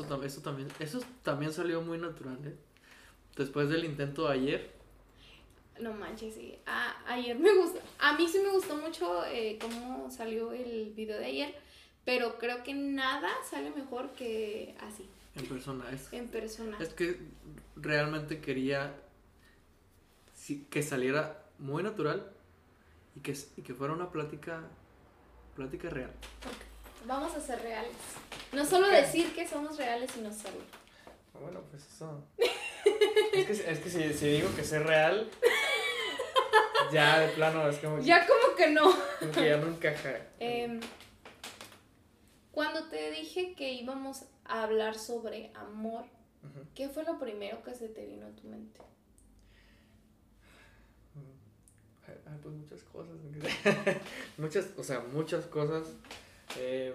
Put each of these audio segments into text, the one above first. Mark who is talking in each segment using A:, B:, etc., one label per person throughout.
A: eso, tam- eso también eso también salió muy natural, ¿eh? Después del intento de ayer,
B: no manches, sí. Ayer me gustó. A mí sí me gustó mucho eh, cómo salió el video de ayer. Pero creo que nada sale mejor que así,
A: en persona, es,
B: en persona.
A: es que realmente quería que saliera muy natural y que, y que fuera una plática, plática real.
B: Vamos a ser reales. No solo decir que somos reales, sino serlo.
C: Bueno, pues eso. es que, es que si, si digo que soy real, ya de plano es como,
B: Ya como que no.
C: como que ya no encaja.
B: Em, cuando te dije que íbamos a hablar sobre amor. ¿qué fue lo primero que se te vino a tu mente?
C: Ay, pues muchas cosas. muchas, o sea, muchas cosas. Eh,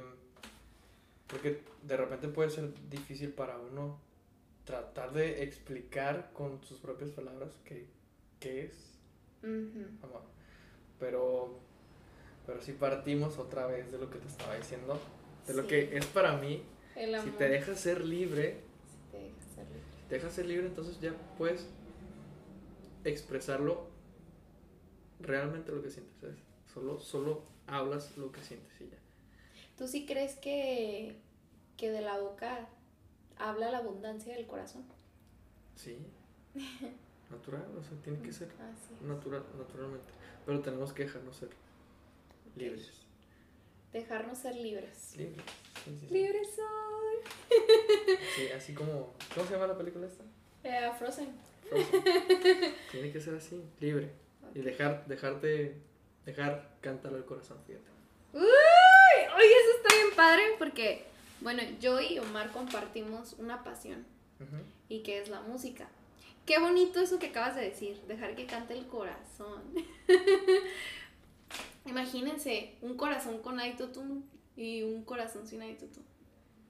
C: porque de repente puede ser difícil para uno tratar de explicar con sus propias palabras qué, qué es amor. Pero, pero si partimos otra vez de lo que te estaba diciendo, de lo que es para mí, si te dejas ser libre,
B: Si te dejas ser libre.
C: si te dejas ser libre, entonces ya puedes expresarlo realmente lo que sientes, ¿sabes? Solo, solo hablas lo que sientes y ya.
B: ¿Tú sí crees que, que de la boca habla la abundancia del corazón?
C: Sí. Natural, o sea, tiene que ser natural, naturalmente. Pero tenemos que dejarnos ser libres.
B: Dejarnos ser libres.
C: Libres. Sí, sí, sí.
B: Libre soy.
C: Sí, así como. ¿Cómo se llama la película esta?
B: Eh, Frozen.
C: Frozen. Tiene que ser así, libre. Y dejar, dejarte, dejar cantar al corazón, fíjate.
B: Uy, oye, eso está bien padre porque, bueno, yo y Omar compartimos una pasión y que es la música. Qué bonito eso que acabas de decir, dejar que cante el corazón. Imagínense un corazón con autotune y un corazón sin autotune.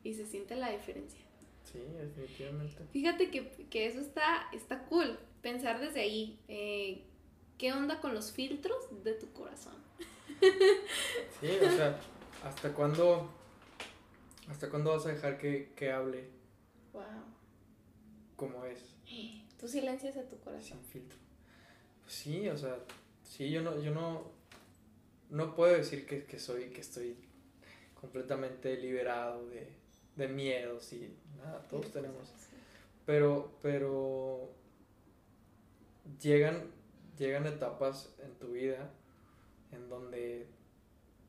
B: Y se siente la diferencia.
C: Sí, definitivamente.
B: Fíjate que, que eso está, está cool. Pensar desde ahí. eh, ¿Qué onda con los filtros de tu corazón?
C: Sí, o sea, ¿hasta cuándo, hasta cuándo vas a dejar que, que hable
B: Wow.
C: como es,
B: Tú silencias a tu corazón.
C: sin filtro? Pues sí, o sea, sí, yo no, yo no, no puedo decir que, que soy, que estoy completamente liberado de, de miedos y nada, todos tenemos. Pero, pero llegan, llegan etapas en tu vida en donde,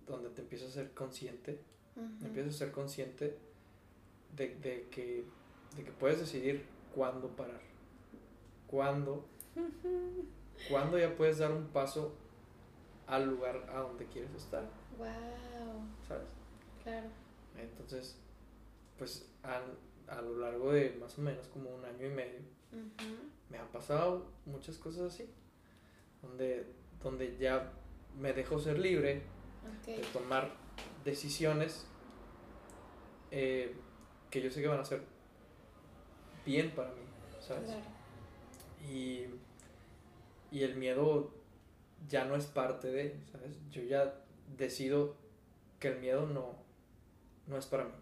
C: donde te empiezas a ser consciente,
B: Ujú.
C: empiezas a ser consciente de, de que, de que puedes decidir cuándo parar, cuándo, cuándo ya puedes dar un paso al lugar a donde quieres estar,
B: Wow,
C: ¿sabes?
B: claro.
C: Entonces, pues a, a lo largo de más o menos como un año y medio, me han pasado muchas cosas así, donde, donde ya me dejo ser libre de tomar decisiones eh, que yo sé que van a ser bien para mí, ¿sabes?
B: Claro.
C: Y, y el miedo ya no es parte de, ¿sabes? Yo ya decido que el miedo no, no es para mí,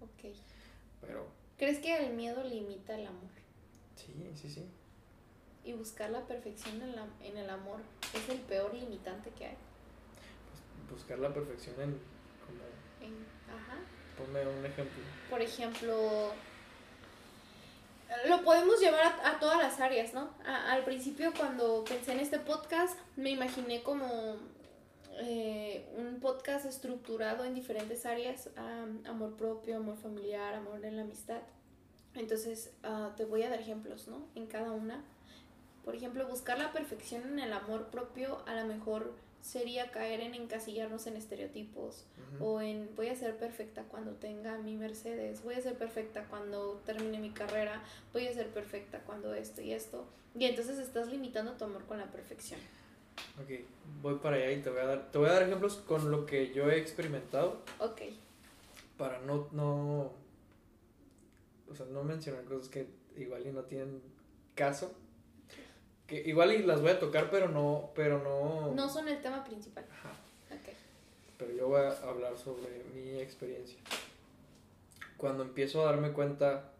B: Ok.
C: pero
B: ¿Crees que el miedo limita el amor?
C: sí, sí, sí.
B: Y buscar la perfección en, la- en el amor es el peor limitante que hay.
C: Buscar la perfección en, como,
B: En- ajá.
C: ponme un ejemplo.
B: Por ejemplo, lo podemos llevar a, a todas las áreas, ¿no? A- al principio cuando pensé en este podcast me imaginé como eh, un podcast estructurado en diferentes áreas, am, amor propio, amor familiar, amor en la amistad. Entonces, ah, te voy a dar ejemplos, ¿no? En cada una. Por ejemplo, buscar la perfección en el amor propio a lo mejor sería caer en encasillarnos en estereotipos o en voy a ser perfecta cuando tenga mi Mercedes, voy a ser perfecta cuando termine mi carrera, voy a ser perfecta cuando esto y esto. Y entonces estás limitando tu amor con la perfección.
C: Ok, voy para allá y te voy a dar, te voy a dar ejemplos con lo que yo he experimentado
B: Ok,
C: para no, no, o sea, no mencionar cosas que igual y no tienen caso. Que igual y las voy a tocar, pero no, pero no.
B: no son el tema principal.
C: Ajá,
B: Ok,
C: pero yo voy a hablar sobre mi experiencia. Cuando empiezo a darme cuenta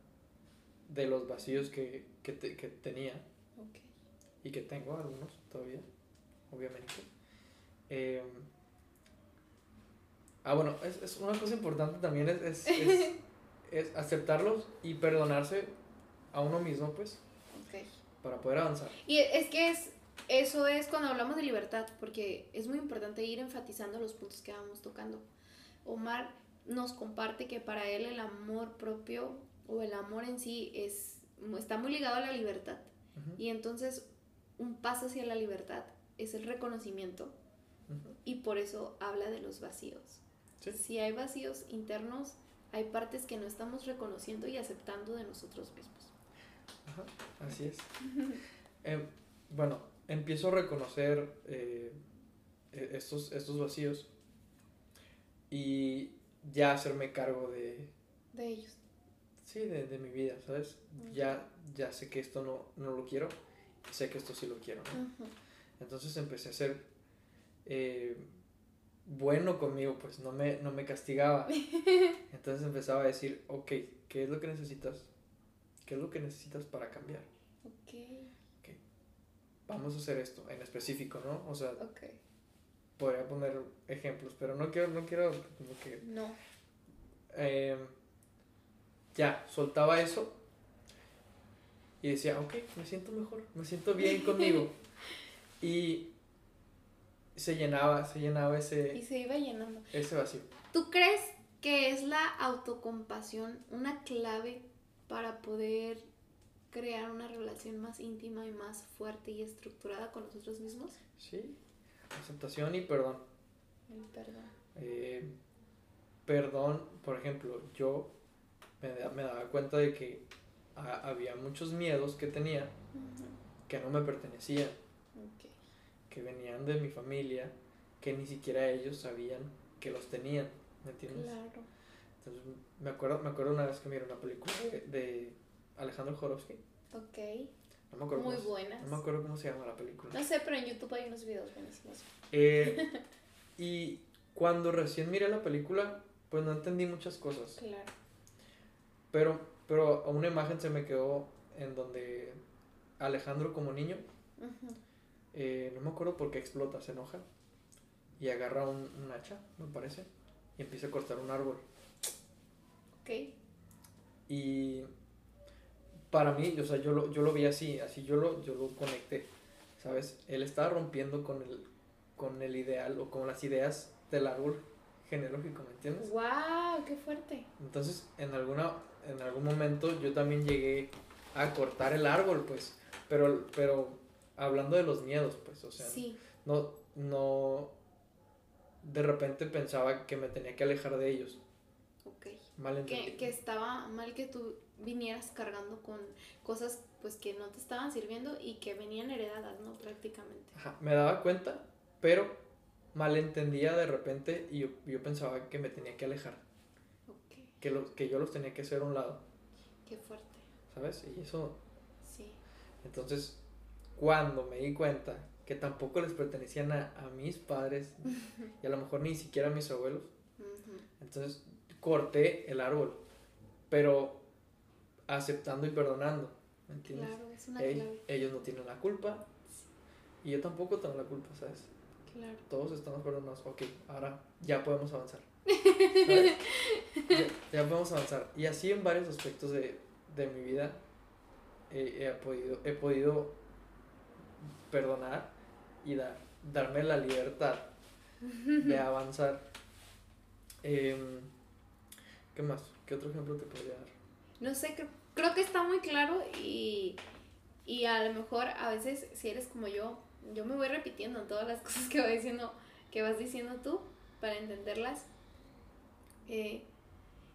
C: de los vacíos que, que, te- que tenía
B: ok.
C: y que tengo algunos todavía, obviamente. Eh, ah, bueno, es, es una cosa importante también es, es, es, es aceptarlos y perdonarse a uno mismo, pues,
B: ok.
C: Para poder avanzar.
B: Y es que es, eso es cuando hablamos de libertad, porque es muy importante ir enfatizando los puntos que vamos tocando. Omar nos comparte que para él el amor propio o el amor en sí es, está muy ligado a la libertad.
C: Ujú,
B: Y entonces un paso hacia la libertad es el reconocimiento
C: ujú.
B: y por eso habla de los vacíos.
C: Sí.
B: Si hay vacíos internos, hay partes que no estamos reconociendo y aceptando de nosotros mismos.
C: Ajá, así es. Eh, bueno, empiezo a reconocer eh, e- estos, estos vacíos y ya hacerme cargo de,
B: De ellos.
C: sí, de, de mi vida, ¿sabes? Ya, ya sé que esto no, no lo quiero, sé que esto sí lo quiero. Entonces empecé a ser eh, bueno conmigo, pues no me, no me castigaba. Entonces empezaba a decir, ok, ¿qué es lo que necesitas? ¿Qué es lo que necesitas para cambiar?
B: Ok,
C: Vamos a hacer esto en específico, ¿no? O sea, podría poner ejemplos, pero no quiero, no quiero como que
B: No.
C: eh, ya, soltaba eso y decía, ok, me siento mejor, me siento bien conmigo. Y se llenaba, se llenaba
B: Y
C: ese,
B: se iba llenando.
C: ese vacío.
B: ¿Tú crees que es la autocompasión una clave para poder crear una relación más íntima y más fuerte y estructurada con nosotros mismos?
C: Sí, aceptación y perdón.
B: El perdón.
C: Eh, perdón, por ejemplo, yo me, da- me daba cuenta de que ha- había muchos miedos que tenía que no me pertenecían.
B: Ok.
C: que venían de mi familia, que ni siquiera ellos sabían que los tenían, ¿me entiendes?
B: Claro.
C: Entonces, me acuerdo, me acuerdo una vez que miré una película de, de Alejandro Jodorowsky,
B: Ok.
C: no me acuerdo,
B: Muy
C: cómo,
B: buenas.
C: no me acuerdo cómo se llama la película.
B: No sé, pero en YouTube hay unos videos buenísimos.
C: Eh, y cuando recién miré la película, pues no entendí muchas cosas,
B: Claro.
C: pero, pero una imagen se me quedó en donde Alejandro como niño, eh, no me acuerdo por qué explota, se enoja y agarra un, un hacha, me parece, y empieza a cortar un árbol.
B: Ok.
C: Y para mí, o sea, yo lo, yo lo vi así, así yo lo, yo lo conecté, ¿sabes? Él estaba rompiendo con el, con el ideal o con las ideas del árbol genealógico, ¿me entiendes?
B: ¡Wow! ¡Qué fuerte!
C: Entonces, en, alguna, en algún momento yo también llegué a cortar el árbol, pues, pero, pero hablando de los miedos, pues, o sea,
B: sí.
C: no, no, de repente pensaba que me tenía que alejar de ellos,
B: Ok.
C: Mal.
B: Que, que estaba mal que tú vinieras cargando con cosas pues que no te estaban sirviendo y que venían heredadas, ¿no? Prácticamente.
C: Ajá, me daba cuenta, pero malentendía de repente y yo, yo pensaba que me tenía que alejar, que, los, que yo los tenía que hacer a un lado,
B: Qué fuerte.
C: ¿sabes? Y eso,
B: Sí.
C: entonces, cuando me di cuenta que tampoco les pertenecían a, a mis padres y a lo mejor ni siquiera a mis abuelos, entonces corté el árbol, pero aceptando y perdonando, ¿me entiendes?
B: Claro, es una
C: Ell-
B: clave.
C: ellos no tienen la culpa y yo tampoco tengo la culpa, ¿sabes?
B: Claro.
C: todos estamos perdonados. Ok, ahora ya podemos avanzar. Ya podemos avanzar. Y así en varios aspectos de, de mi vida eh, he, podido, he podido perdonar y dar, darme la libertad de avanzar. Em, ¿Qué más? ¿Qué otro ejemplo te podría dar?
B: No sé, creo, creo que está muy claro y, y a lo mejor a veces si eres como yo, yo me voy repitiendo en todas las cosas que, voy diciendo, que vas diciendo tú para entenderlas. Eh,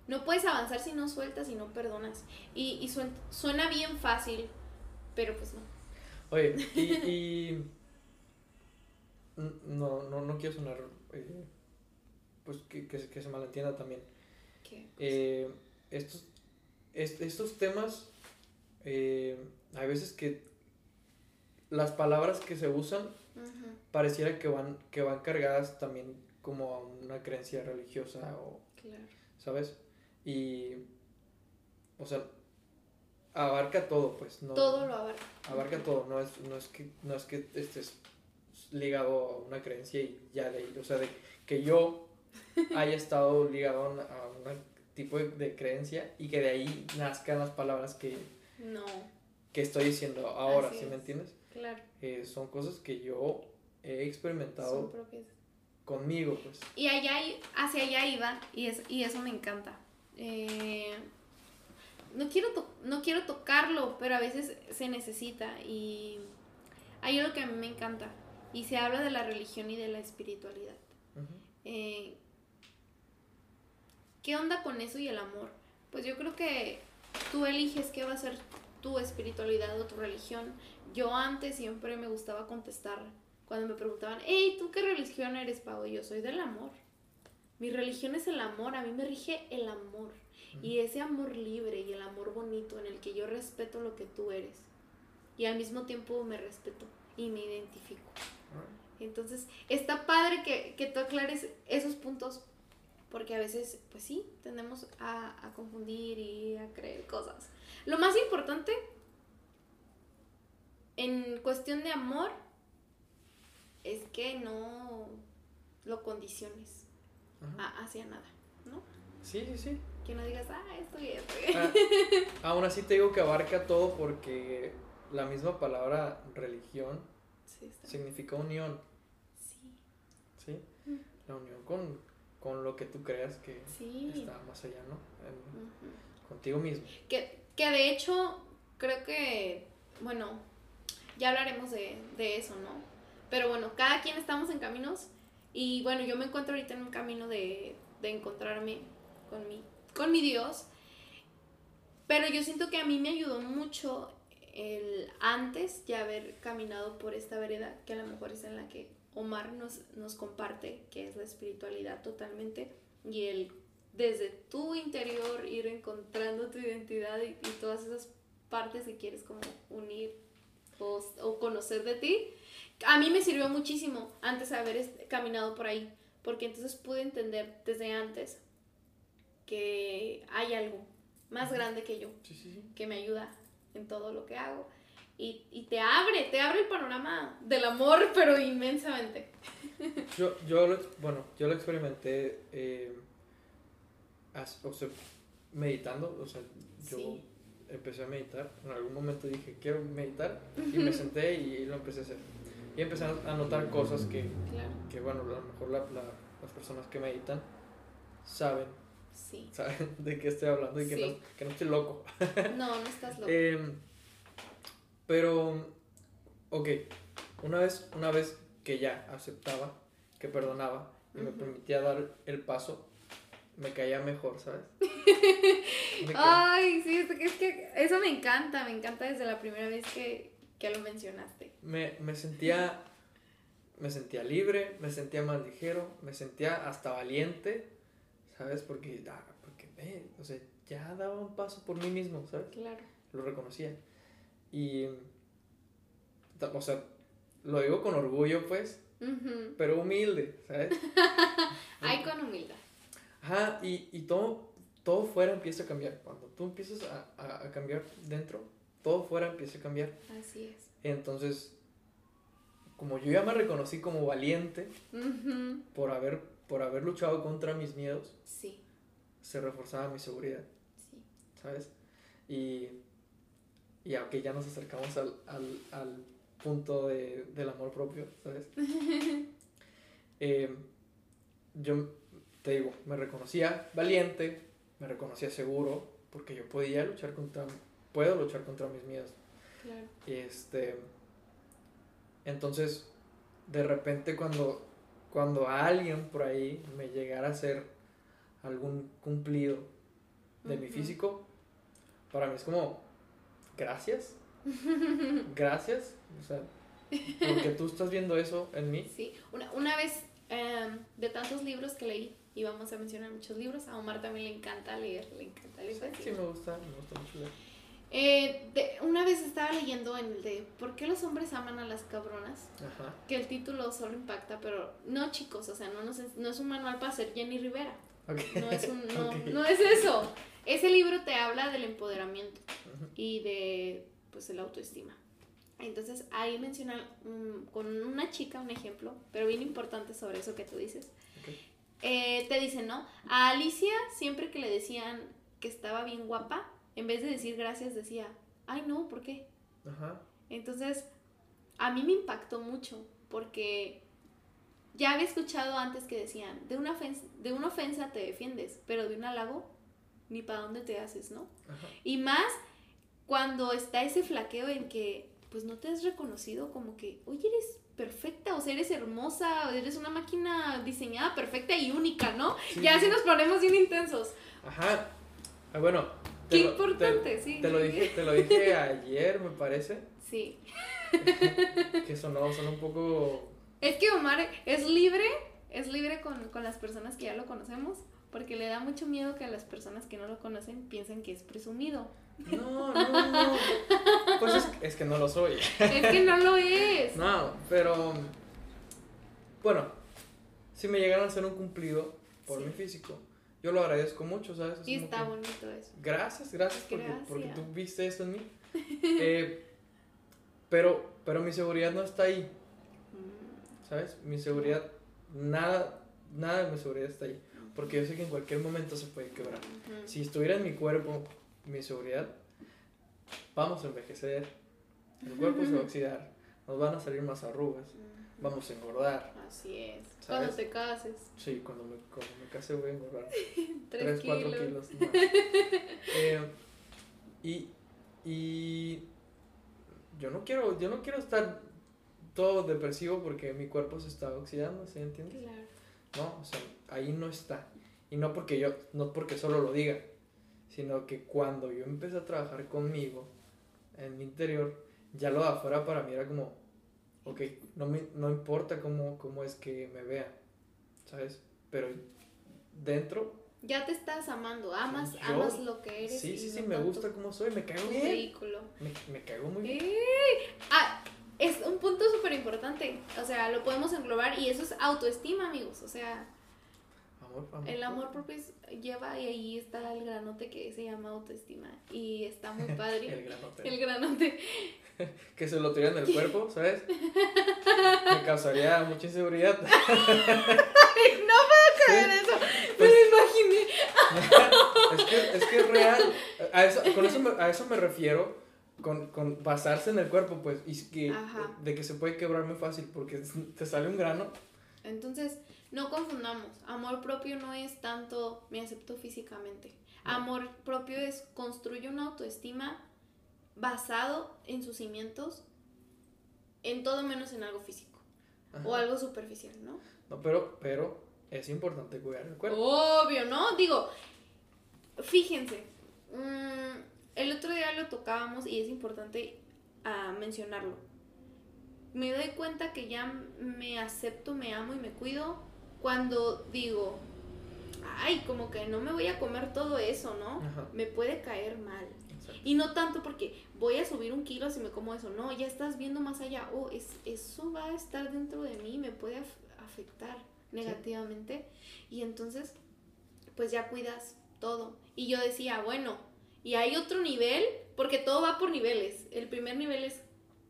B: no puedes avanzar si no sueltas y no perdonas. Y, y suen- suena bien fácil, pero pues no.
C: Oye, y, no, no, no quiero sonar, eh, pues que, que se malentienda también. Eh, estos, est- estos temas, eh, hay veces que las palabras que se usan pareciera que van, que van cargadas también como a una creencia religiosa o,
B: claro.
C: ¿sabes? Y, o sea, abarca todo, pues, no,
B: Todo lo abarca.
C: abarca todo, no es, no es que, no es que estés ligado a una creencia y ya de o sea, de que yo haya estado ligado a un tipo de, de creencia y que de ahí nazcan las palabras que,
B: No,
C: que estoy diciendo ahora,
B: Así
C: ¿sí me
B: es.
C: entiendes?
B: claro.
C: Eh, son cosas que yo he experimentado conmigo, pues.
B: Y allá, hacia allá iba, y, es, y eso me encanta. Eh, no, quiero no quiero tocarlo, pero a veces se necesita. Y hay algo que a mí me encanta. Y se habla de la religión y de la espiritualidad. Eh, ¿Qué onda con eso y el amor? Pues yo creo que tú eliges qué va a ser tu espiritualidad o tu religión. Yo antes siempre me gustaba contestar cuando me preguntaban, hey, ¿tú qué religión eres, Pau? Y yo soy del amor. Mi religión es el amor, a mí me rige el amor. Y ese amor libre y el amor bonito en el que yo respeto lo que tú eres. Y al mismo tiempo me respeto y me identifico. Entonces, está padre que, que tú aclares esos puntos, porque a veces, pues sí, tendemos a, a confundir y a creer cosas. Lo más importante en cuestión de amor es que no lo condiciones a- hacia nada, ¿no?
C: Sí, sí, sí.
B: Que no digas, ah, esto y esto.
C: Ah, aún así te digo que abarca todo porque la misma palabra religión
B: Sí,
C: significa unión,
B: Sí,
C: ¿sí?
B: Mm.
C: La unión con, con lo que tú creas que
B: sí.
C: está más allá, ¿no? En- contigo mismo.
B: Que, que de hecho, creo que, bueno, ya hablaremos de, de eso, ¿no? Pero bueno, cada quien estamos en caminos y bueno, yo me encuentro ahorita en un camino de, de encontrarme con mi, con mi Dios. Pero yo siento que a mí me ayudó mucho el antes ya haber caminado por esta vereda, que a lo mejor es en la que Omar nos, nos comparte, que es la espiritualidad totalmente, y el desde tu interior ir encontrando tu identidad y, y todas esas partes que quieres como unir o, o conocer de ti. A mí me sirvió muchísimo antes de haber caminado por ahí, porque entonces pude entender desde antes que hay algo más grande que yo,
C: Sí, sí, sí.
B: que me ayuda en todo lo que hago. Y, y te abre, te abre el panorama del amor, pero inmensamente.
C: Yo, yo lo, bueno, yo lo experimenté, eh, as- o sea, meditando, o sea, yo
B: Sí.
C: empecé a meditar, en algún momento dije, quiero meditar, y me senté y, lo empecé a hacer. Y empecé a notar cosas que,
B: Claro,
C: que bueno, a lo mejor la- la- las personas que meditan saben,
B: sí.
C: saben de qué estoy hablando y que,
B: Sí.
C: no, que no estoy loco.
B: No, no estás loco.
C: Em, pero, ok, una vez, una vez que ya aceptaba, que perdonaba y me
B: Ujú.
C: permitía dar el paso, me caía mejor, ¿sabes? Me
B: Ay, sí, es que, es que eso me encanta, me encanta desde la primera vez que, que lo mencionaste.
C: me, me sentía, me sentía libre, me sentía más ligero, me sentía hasta valiente, ¿sabes? Porque, ah, porque ve, o sea, ya daba un paso por mí mismo, ¿sabes?
B: Claro.
C: lo reconocía. Y, o sea, lo digo con orgullo, pues, pero humilde, ¿sabes?
B: Ay, con humildad.
C: Ajá, y, y todo, todo fuera empieza a cambiar. Cuando tú empiezas a, a, a cambiar dentro, todo fuera empieza a cambiar.
B: Así es.
C: Entonces, como yo ya me reconocí como valiente por haber, por haber luchado contra mis miedos,
B: Sí,
C: se reforzaba mi seguridad,
B: sí.
C: ¿sabes? Y, y aunque ya nos acercamos al, al, al punto de, del amor propio, ¿sabes? Eh, yo te digo, me reconocía valiente, me reconocía seguro, porque yo podía luchar contra, puedo luchar contra mis miedos.
B: Claro.
C: Este, entonces, de repente cuando, cuando alguien por ahí me llegara a hacer algún cumplido de mi físico, para mí es como, gracias, gracias, o sea, porque tú estás viendo eso en mí.
B: Sí, una, una vez em, de tantos libros que leí, y vamos a mencionar muchos libros, a Omar también le encanta leer, le encanta leer.
C: Sí, sí, me gusta, me gusta mucho leer.
B: Eh, de- una vez estaba leyendo en el de ¿Por qué los hombres aman a las cabronas?
C: Ajá.
B: Que el título solo impacta, pero no chicos, o sea, no, nos es- no es un manual para ser Jenny Rivera. No es, un, no, no es eso. Ese libro te habla del empoderamiento y de pues el autoestima. Entonces ahí menciona con una chica un ejemplo, pero bien importante sobre eso que tú dices. Eh, te dicen, ¿no? A Alicia siempre que le decían que estaba bien guapa, en vez de decir gracias decía, ay no, ¿por qué?
C: Ajá.
B: Entonces a mí me impactó mucho porque ya había escuchado antes que decían, de una ofensa, de una ofensa te defiendes, pero de un halago ni para dónde te haces, ¿no?
C: Ajá.
B: Y más cuando está ese flaqueo en que pues no te has reconocido como que, oye, eres perfecta, o sea, eres hermosa, o eres una máquina diseñada perfecta y única, ¿no?
C: Sí,
B: ya
C: sí.
B: si nos ponemos bien intensos.
C: Ajá. Ah, bueno.
B: Qué
C: lo-
B: importante,
C: te-
B: sí.
C: Te lo dije, te lo dije ayer, me parece.
B: Sí.
C: Que sonó, sonó un poco.
B: Es que Omar es libre, es libre con, con las personas que ya lo conocemos, porque le da mucho miedo que las personas que no lo conocen piensen que es presumido.
C: No, no, no. Pues es, es que no lo soy.
B: Es que no lo es.
C: No, pero. Bueno, si me llegan a hacer un cumplido por
B: Sí.
C: mi físico, yo lo agradezco mucho, ¿sabes? Es
B: Y está
C: que,
B: bonito eso.
C: Gracias, gracias, porque,
B: Gracias.
C: porque tú viste eso en mí. Eh, pero, pero mi seguridad no está ahí,
B: Mm,
C: ¿sabes? Mi seguridad, nada, nada de mi seguridad está ahí. Porque yo sé que en cualquier momento se puede quebrar. Si estuviera en mi cuerpo, mi seguridad, vamos a envejecer, el cuerpo se va a oxidar, nos van a salir más arrugas, vamos a engordar.
B: Así es.
C: ¿Sabes?
B: Cuando te cases,
C: Sí, cuando me, cuando me case voy a engordar
B: tres
C: 3, 4
B: kilos.
C: kilos más. Eh, y, y yo no quiero, yo no quiero estar todo depresivo porque mi cuerpo se está oxidando, ¿sí entiendes?
B: Claro.
C: No, o sea, ahí no está. Y no porque yo, no porque solo lo diga, sino que cuando yo empecé a trabajar conmigo, en mi interior, ya lo de afuera para mí era como, ok, no, me, no importa cómo, cómo es que me vean, ¿sabes? Pero dentro,
B: Ya te estás amando, amas,
C: Yo-
B: amas lo que eres.
C: sí, sí, sí,
B: no
C: me
B: tanto
C: gusta cómo soy, me caigo bien,
B: vehículo.
C: me, me caigo muy bien.
B: ¡Eh! Ah, es un punto súper importante. O sea, lo podemos englobar y eso es autoestima, amigos. O sea,
C: Amor, amor.
B: el amor propio es- lleva y ahí está el granote que se llama autoestima. Y está muy padre.
C: El granote.
B: el granote.
C: Que se lo tuvieran del cuerpo, ¿sabes? Me causaría mucha inseguridad.
B: Caer eso. Me lo imaginé.
C: es, que, es que es real. A eso, con eso me, a eso me refiero. Con, con basarse en el cuerpo, pues. Y que,
B: Ajá.
C: de que se puede quebrar muy fácil porque te sale un grano.
B: Entonces, no confundamos. Amor propio no es tanto me acepto físicamente. Amor propio es construye una autoestima basado en sus cimientos, en todo menos en algo físico
C: Ajá.
B: o algo superficial, ¿no?
C: No, pero, pero es importante cuidar el cuerpo.
B: Obvio, ¿no? Digo, fíjense, mm, el otro día lo tocábamos y es importante ah, mencionarlo. Me doy cuenta que ya me acepto, me amo y me cuido cuando digo, ay, como que no me voy a comer todo eso, ¿no?
C: Ajá.
B: Me puede caer mal.
C: Exacto.
B: Y no tanto porque voy a subir un kilo si me como eso, no, ya estás viendo más allá, oh, es, eso va a estar dentro de mí, me puede af- afectar negativamente. Y entonces, pues ya cuidas todo. Y yo decía, bueno, y hay otro nivel, porque todo va por niveles. El primer nivel es,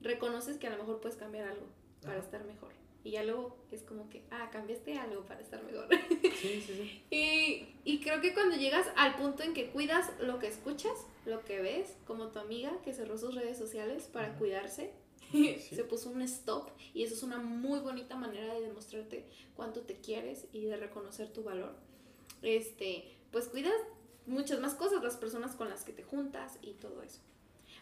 B: reconoces que a lo mejor puedes cambiar algo para
C: Ajá.
B: estar mejor. Y ya luego es como que, ah, cambiaste algo para estar mejor.
C: Sí, sí, sí.
B: Y, y creo que cuando llegas al punto en que cuidas lo que escuchas, lo que ves, como tu amiga que cerró sus redes sociales para cuidarse, se puso un stop y eso es una muy bonita manera de demostrarte cuánto te quieres y de reconocer tu valor. Este, pues cuidas muchas más cosas, las personas con las que te juntas y todo eso.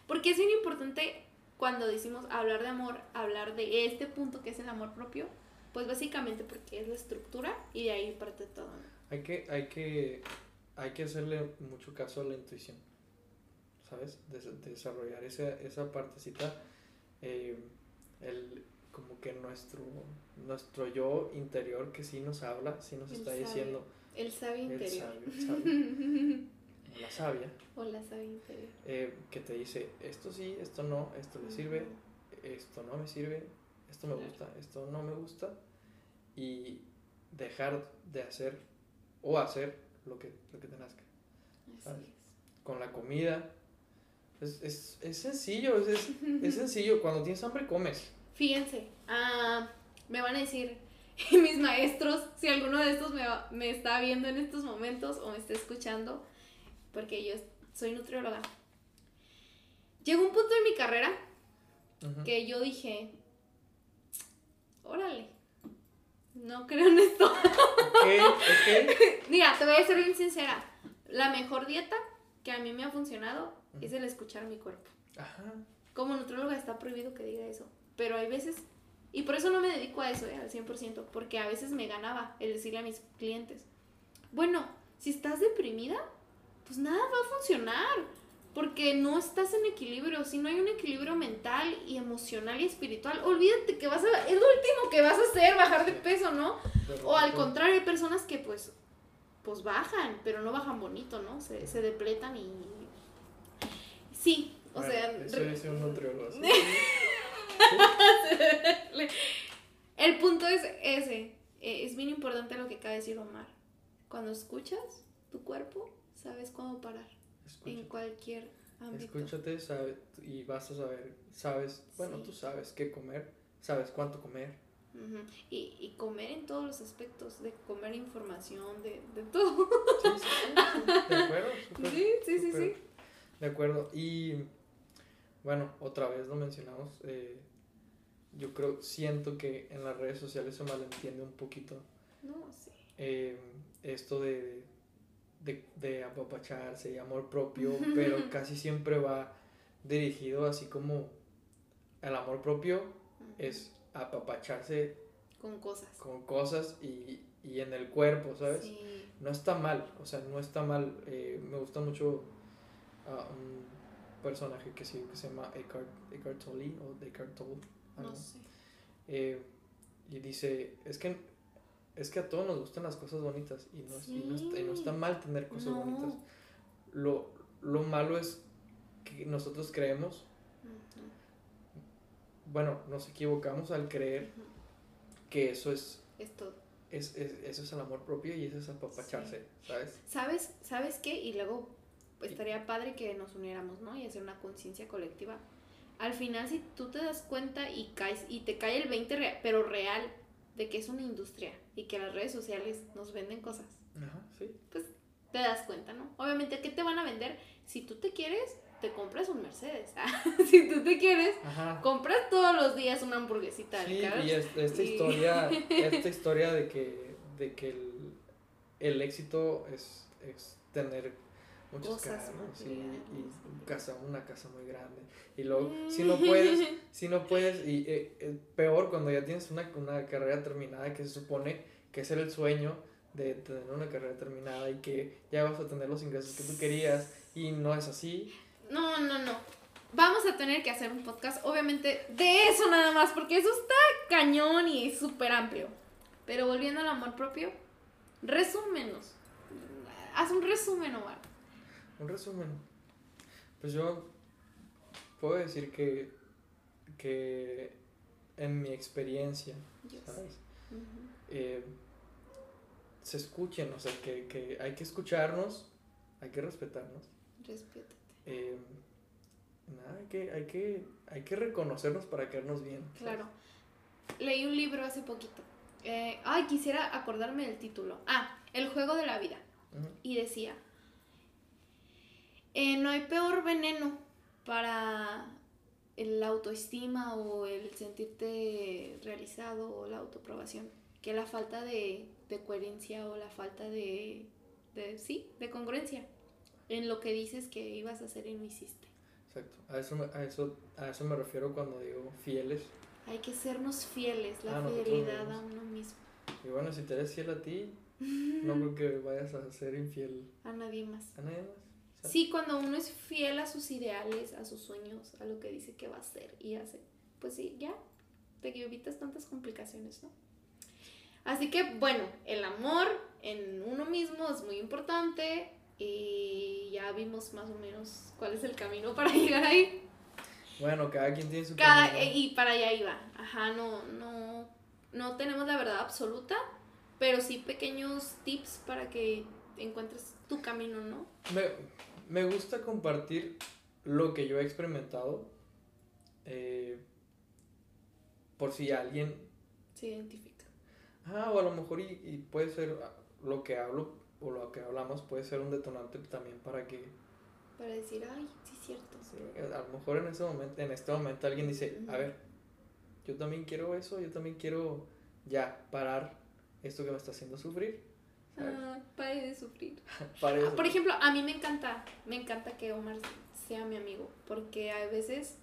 B: Porque es bien importante cuando decimos hablar de amor, hablar de este punto que es el amor propio, pues básicamente porque es la estructura y de ahí parte todo.
C: Hay que, hay que, hay que hacerle mucho caso a la intuición, ¿sabes? desarrollar esa, esa partecita, eh, el, como que nuestro, nuestro yo interior que sí nos habla, sí nos está diciendo.
B: El sabio interior.
C: El sabio, la sabia.
B: O la sabia interior.
C: Eh, que te dice, esto sí, esto no, esto le sirve, esto no me sirve, esto me gusta, esto no me gusta. Y dejar de hacer o hacer lo que, lo que te nazca. Con la comida. Es, es, es sencillo, es, es, sencillo. Cuando tienes hambre, comes.
B: Fíjense, ah, me van a decir mis maestros, si alguno de estos me, me está viendo en estos momentos o me está escuchando, porque yo soy nutrióloga. Llegó un punto en mi carrera que yo dije, órale, no creo en esto. Mira, te voy a ser bien sincera. La mejor dieta que a mí me ha funcionado es el escuchar mi cuerpo. Ajá. Como nutrióloga está prohibido que diga eso. Pero hay veces, y por eso no me dedico a eso, eh, al 100%, porque a veces me ganaba el decirle a mis clientes, bueno, si estás deprimida, pues nada va a funcionar. Porque no estás en equilibrio. Si no hay un equilibrio mental y emocional y espiritual, olvídate que vas a. Es lo último que vas a hacer, bajar de peso, ¿no? O al contrario, hay personas que pues. Pues bajan, pero no bajan bonito, ¿no? Se, se depletan y. Sí, o sea.
C: Eso es un nutriólogo.
B: El punto es ese. Eh, es bien importante lo que acaba de decir Omar. Cuando escuchas tu cuerpo, sabes cómo parar. En cualquier ámbito.
C: Escúchate sabe, y vas a saber, sabes, bueno, tú sabes qué comer, sabes cuánto comer.
B: y, y, comer en todos los aspectos, de comer información, de, de todo.
C: Sí, sí, sí, de acuerdo.
B: sí, sí, sí, sí.
C: De acuerdo. Y bueno, otra vez lo mencionamos. Eh, yo creo, siento que en las redes sociales se malentiende un poquito.
B: No, sí.
C: Eh, esto de, de, de apapacharse y amor propio, pero casi siempre va dirigido así como el amor propio es apapacharse
B: con cosas.
C: Con cosas y, y en el cuerpo, ¿sabes? No está mal, o sea, no está mal. Eh, me gusta mucho uh, un personaje que, sí, que se llama Eckhart, Eckhart Tolle o Eckhart Tolle.
B: No sé.
C: Eh, y dice, es que es que a todos nos gustan las cosas bonitas y no, y no, está, mal tener cosas bonitas. Lo, lo, malo es que nosotros creemos, bueno, nos equivocamos al creer que eso es...
B: Es todo.
C: Es, es, eso es el amor propio y eso es apapacharse, ¿sabes?
B: ¿Sabes? ¿Sabes qué? Y luego estaría padre que nos uniéramos, ¿no? Y hacer una conciencia colectiva. Al final, si tú te das cuenta y caes y te cae el 20, pero real, de que es una industria y que las redes sociales nos venden cosas.
C: Ajá, sí.
B: Pues te das cuenta, ¿no? Obviamente, ¿qué te van a vender? Si tú te quieres, te compras un Mercedes. si tú te quieres, compras todos los días una hamburguesita.
C: Sí, y esta historia, esta historia de que, de que el, el éxito es, es tener muchas casas y, y casa, una casa muy grande. Y luego, si no puedes, si no puedes, y eh, eh, peor cuando ya tienes una, una carrera terminada que se supone que era el sueño de tener una carrera terminada y que ya vas a tener los ingresos que tú querías y no es así.
B: No, no, no. Vamos a tener que hacer un podcast, obviamente, de eso nada más, porque eso está cañón y súper amplio. Pero volviendo al amor propio, resúmenos. Haz un resumen, Omar.
C: Un resumen. Pues yo puedo decir que, que en mi experiencia, ¿sabes? Eh, se escuchen, o sea, que, hay que escucharnos, hay que respetarnos.
B: Respétate.
C: Eh, nada, hay que, hay, que, hay que reconocernos para quedarnos bien.
B: Claro. Leí un libro hace poquito. Eh, ay, quisiera acordarme del título. Ah, El juego de la vida. Y decía, no hay peor veneno para el autoestima o el sentirte realizado o la autoaprobación que la falta de, de coherencia o la falta de, de, sí, de congruencia en lo que dices que ibas a hacer y no hiciste.
C: Exacto. A eso, me- a eso, a eso me refiero cuando digo fieles.
B: Hay que sernos fieles, la
C: Ah,
B: fidelidad a uno mismo,
C: Y bueno, si te eres fiel a ti, no creo que vayas a ser infiel
B: a nadie más.
C: a nadie más.
B: Sí, cuando uno es fiel a sus ideales, a sus sueños, a lo que dice que va a hacer y hace, pues sí, ya te evitas tantas complicaciones, ¿no? Así que, bueno, el amor en uno mismo es muy importante y ya vimos más o menos cuál es el camino para llegar ahí.
C: Bueno, cada quien tiene su
B: Cada-
C: camino.
B: y para allá iba. Ajá, no, no, no tenemos la verdad absoluta, pero sí pequeños tips para que encuentres tu camino, ¿no?
C: Me, me gusta compartir lo que yo he experimentado. eh, por si alguien.
B: Se identifica.
C: Ah, o a lo mejor y, y puede ser lo que hablo o lo que hablamos puede ser un detonante también para que
B: Para decir, ay, sí es cierto.
C: sí, a lo mejor en ese momento en este momento alguien dice a ver yo también quiero eso yo también quiero ya parar esto que me está haciendo sufrir.
B: Ah, pare de sufrir. Ah. Por ejemplo, a mí me encanta, me encanta que Omar sea mi amigo, porque a veces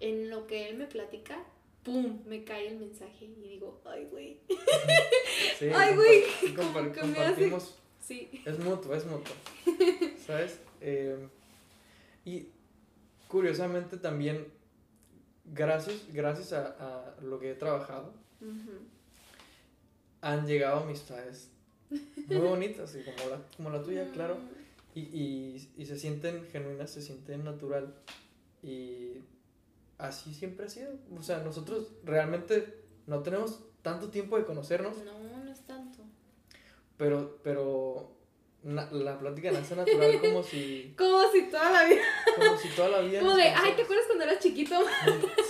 B: en lo que él me platica, ¡pum! me cae el mensaje y digo, ay, güey.
C: Sí,
B: Ay, güey, hace-
C: compartimos
B: Sí.
C: Es mutuo, es mutuo. ¿Sabes? Eh, y curiosamente también, gracias, gracias a, a lo que he trabajado, han llegado amistades muy bonitas, y como, la, como la tuya, claro.
B: Mm,
C: Y, y, y se sienten genuinas, se sienten natural. Y así siempre ha sido. O sea, nosotros realmente no tenemos tanto tiempo de conocernos,
B: No, no es tanto.
C: pero, pero na- la plática nace natural como si,
B: Como si toda la vida.
C: como si toda la vida...
B: Como de, ay, ¿te acuerdas cuando eras chiquito?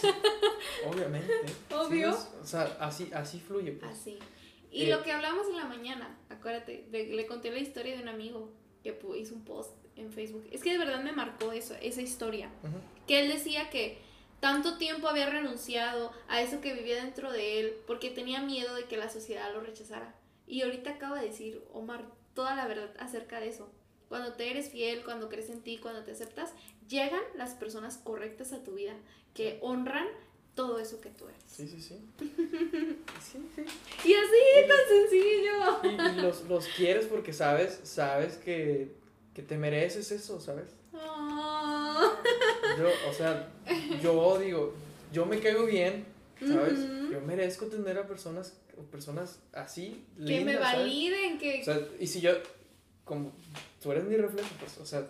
C: Sí, obviamente.
B: Obvio.
C: Sí, es- o sea, así, así fluye. Pues.
B: Así. Y
C: Eh,
B: lo que hablamos en la mañana, acuérdate, de- le conté la historia de un amigo que hizo un post en Facebook. Es que de verdad me marcó eso, esa historia. Que él decía que tanto tiempo había renunciado a eso que vivía dentro de él porque tenía miedo de que la sociedad lo rechazara. Y ahorita acaba de decir, Omar, toda la verdad acerca de eso. Cuando te eres fiel, cuando crees en ti, cuando te aceptas, llegan las personas correctas a tu vida que honran todo eso que tú eres.
C: Sí, sí, sí. Sí, sí.
B: Y así, sencillo.
C: Y, y los, los quieres porque sabes, sabes que, que te mereces eso, ¿sabes?
B: Ah.
C: Yo, o sea, yo digo, yo me caigo bien, ¿sabes? Yo merezco tener a personas, personas así,
B: que
C: lindas,
B: me
C: ¿sabes?
B: validen, que...
C: O sea, y si yo, como tú eres mi reflejo, pues, o sea,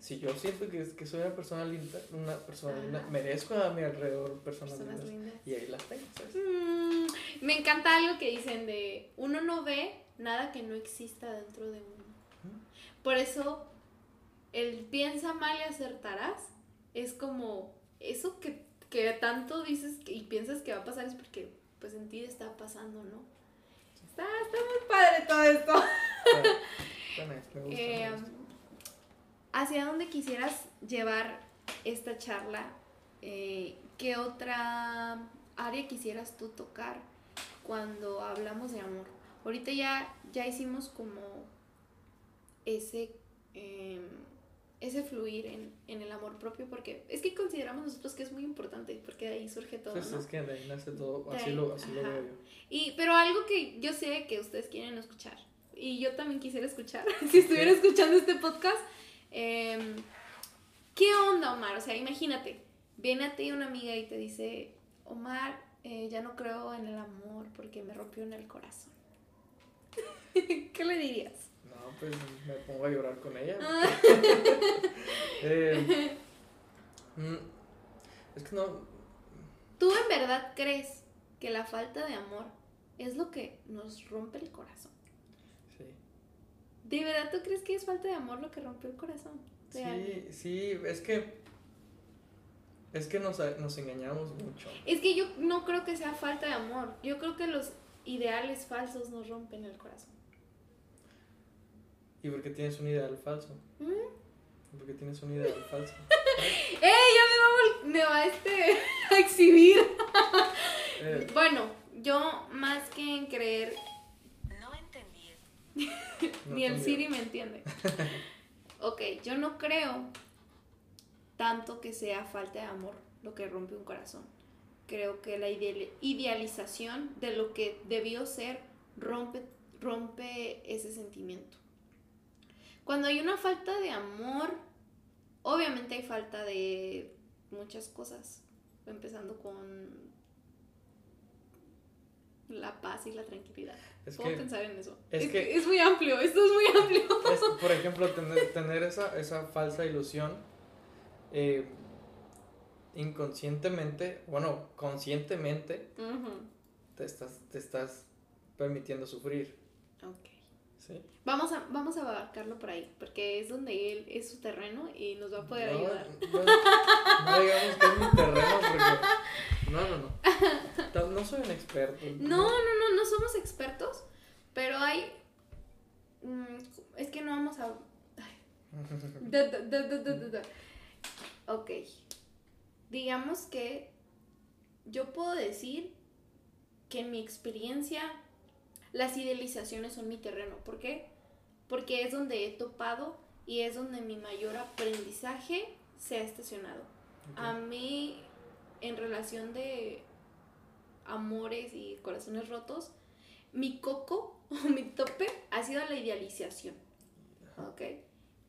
C: si yo siento que, que soy una persona linda, una persona
B: Ajá.
C: linda, merezco a mi alrededor personas,
B: Personas
C: lindas.
B: lindas.
C: Y ahí las tengo, ¿sabes?
B: Mm, me encanta algo que dicen de uno no ve nada que no exista dentro de uno. Por eso el piensa mal y acertarás es como eso que, que tanto dices y piensas que va a pasar es porque pues en ti está pasando, ¿no? Está, está muy padre todo esto.
C: está nice, me gusta, me
B: Eh,
C: gusta.
B: ¿Hacia dónde quisieras llevar esta charla? Eh, ¿Qué otra área quisieras tú tocar cuando hablamos de amor? Ahorita ya, ya hicimos como ese, eh, ese fluir en, en el amor propio, porque es que consideramos nosotros que es muy importante, porque de ahí surge todo.
C: Pues
B: ¿no?
C: es que de ahí nace todo, así
B: ahí,
C: lo, así lo
B: ajá.
C: veo yo.
B: Y, pero algo que yo sé que ustedes quieren escuchar, y yo también quisiera escuchar, si estuviera escuchando este podcast, em, ¿qué onda, Omar? O sea, imagínate, viene a ti una amiga y te dice, Omar, eh, ya no creo en el amor porque me rompió en el corazón. ¿Qué le dirías?
C: No, pues me pongo a llorar con ella.
B: Ah.
C: Eh, mm, es que no.
B: ¿Tú en verdad crees que la falta de amor es lo que nos rompe el corazón? ¿De verdad tú crees que es falta de amor lo que rompió el corazón? alguien?
C: Sí, sí, es que. Es que nos, nos engañamos mucho.
B: Es que yo no creo que sea falta de amor. Yo creo que los ideales falsos nos rompen el corazón.
C: Y porque tienes un ideal falso.
B: ¿Mm?
C: Porque tienes un ideal falso.
B: ¡Ey! Ya me va, a me va este, a exhibir.
C: Eh,
B: Bueno, yo más que en creer.
D: no
B: ni el. Siri me entiende. ok, yo no creo tanto que sea falta de amor lo que rompe un corazón. Creo que la ideali- idealización de lo que debió ser rompe, rompe ese sentimiento. Cuando hay una falta de amor, obviamente hay falta de muchas cosas, empezando con la paz y la tranquilidad.
C: Es
B: Puedo
C: que,
B: pensar en eso.
C: es
B: Es,
C: que-
B: que es muy amplio, esto es muy amplio.
C: es, por ejemplo, tener, tener esa, esa falsa ilusión eh, inconscientemente, bueno, conscientemente, te estás, te estás permitiendo sufrir.
B: ok.
C: ¿Sí?
B: Vamos a, vamos a abarcarlo por ahí, porque es donde él es su terreno y nos va a poder
C: no,
B: ayudar.
C: No, no digamos que es mi terreno porque... No, no, no. No soy un experto.
B: No, no, no, no somos expertos, pero hay... mm, es que no vamos a... Ok. Digamos que yo puedo decir que en mi experiencia las idealizaciones son mi terreno. ¿Por qué? Porque es donde he topado y es donde mi mayor aprendizaje se ha estacionado. A mí, en relación de amores y corazones rotos, mi coco o mi tope ha sido la idealización. ¿Ok?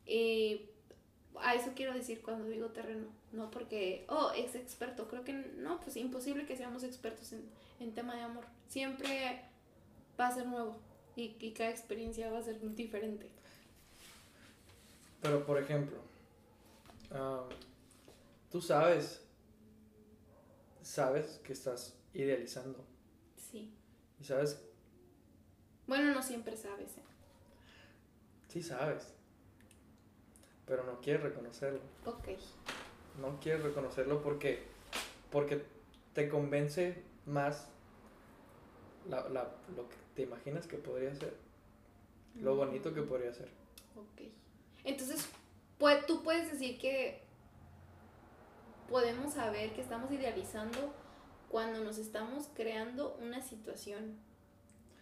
B: Y a eso quiero decir cuando digo terreno. No porque, oh, es experto. Creo que no, pues imposible que seamos expertos en, en tema de amor. Siempre va a ser nuevo y, y cada experiencia va a ser diferente.
C: Pero, por ejemplo, tú sabes, sabes que estás idealizando.
B: Sí.
C: Y sabes,
B: Bueno, no siempre sabes. ¿eh?
C: sí sabes. Pero no quieres reconocerlo.
B: Ok.
C: No quieres reconocerlo porque, porque te convence más la, la- lo que te imaginas que podría ser. Lo bonito que podría ser.
B: Ok. Entonces, pues, tú puedes decir que podemos saber que estamos idealizando cuando nos estamos creando una situación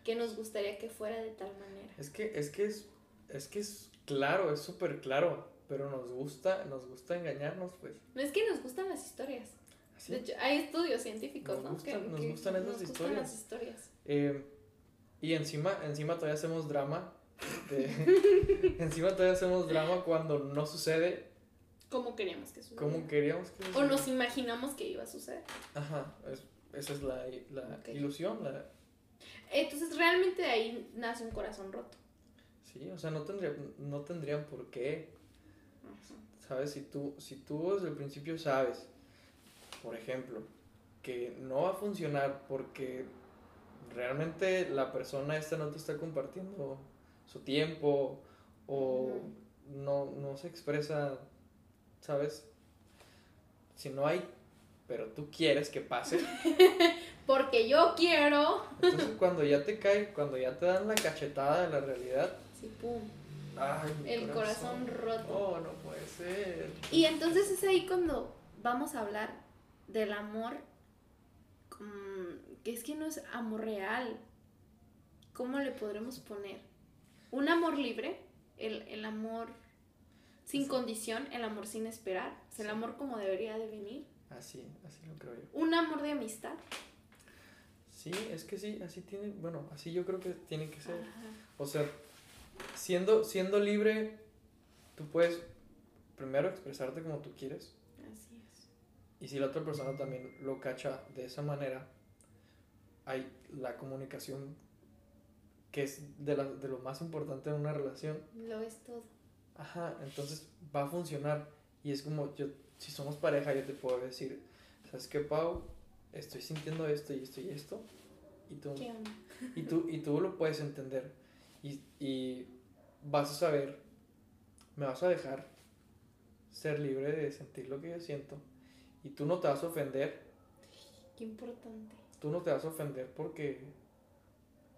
B: que nos gustaría que fuera de tal manera.
C: Es que es que es, es que es claro, es súper claro. Pero nos gusta, nos gusta engañarnos, pues.
B: No es que nos gustan las historias.
C: Así.
B: De hecho, hay estudios científicos,
C: Nos
B: ¿no?
C: gustan- nos gustan esas
B: nos gustan
C: historias.
B: las historias.
C: Eh, y encima, encima todavía hacemos drama. de- encima todavía hacemos drama cuando no sucede
B: Como queríamos que sucediera.
C: como queríamos que
B: O
C: sucediera.
B: nos imaginamos que iba a suceder.
C: Ajá, es- esa es la, la ilusión. La,
B: Entonces, realmente de ahí nace un corazón roto.
C: sí, o sea, no, tendría, no tendrían por qué.
B: Ajá.
C: ¿Sabes? Si tú, si tú desde el principio sabes, por ejemplo, que no va a funcionar porque realmente la persona esta no te está compartiendo su tiempo o no, no se expresa, ¿sabes? Si no hay, pero tú quieres que pase,
B: Porque yo quiero.
C: entonces cuando ya te cae, cuando ya te dan la cachetada de la realidad,
B: Sí, pum.
C: ¡ay, mi
B: El corazón roto.
C: Oh, no puede ser.
B: Y entonces es ahí cuando vamos a hablar del amor, mm, que es que no es amor real. ¿Cómo le podremos poner? Un amor libre, el, el amor sin
C: Sí.
B: condición, el amor sin esperar, es el
C: Sí.
B: amor como debería de venir.
C: Así, así lo creo yo.
B: Un amor de amistad.
C: Sí, es que sí, así tiene, bueno, así yo creo que tiene que ser.
B: Ajá.
C: O sea, siendo, siendo libre, tú puedes primero expresarte como tú quieres.
B: Así es.
C: Y si la otra persona también lo cacha de esa manera, hay la comunicación que es de, la- de lo más importante en una relación.
B: Lo es todo.
C: Ajá, entonces va a funcionar. Y es como, yo, si somos pareja, yo te puedo decir, ¿sabes qué, Pau? Estoy sintiendo esto y esto y esto. Y tú,
B: ¿Qué onda?
C: y tú, y tú lo puedes entender. Y, y vas a saber, me vas a dejar ser libre de sentir lo que yo siento. Y tú no te vas a ofender,
B: Qué importante.
C: Tú no te vas a ofender porque,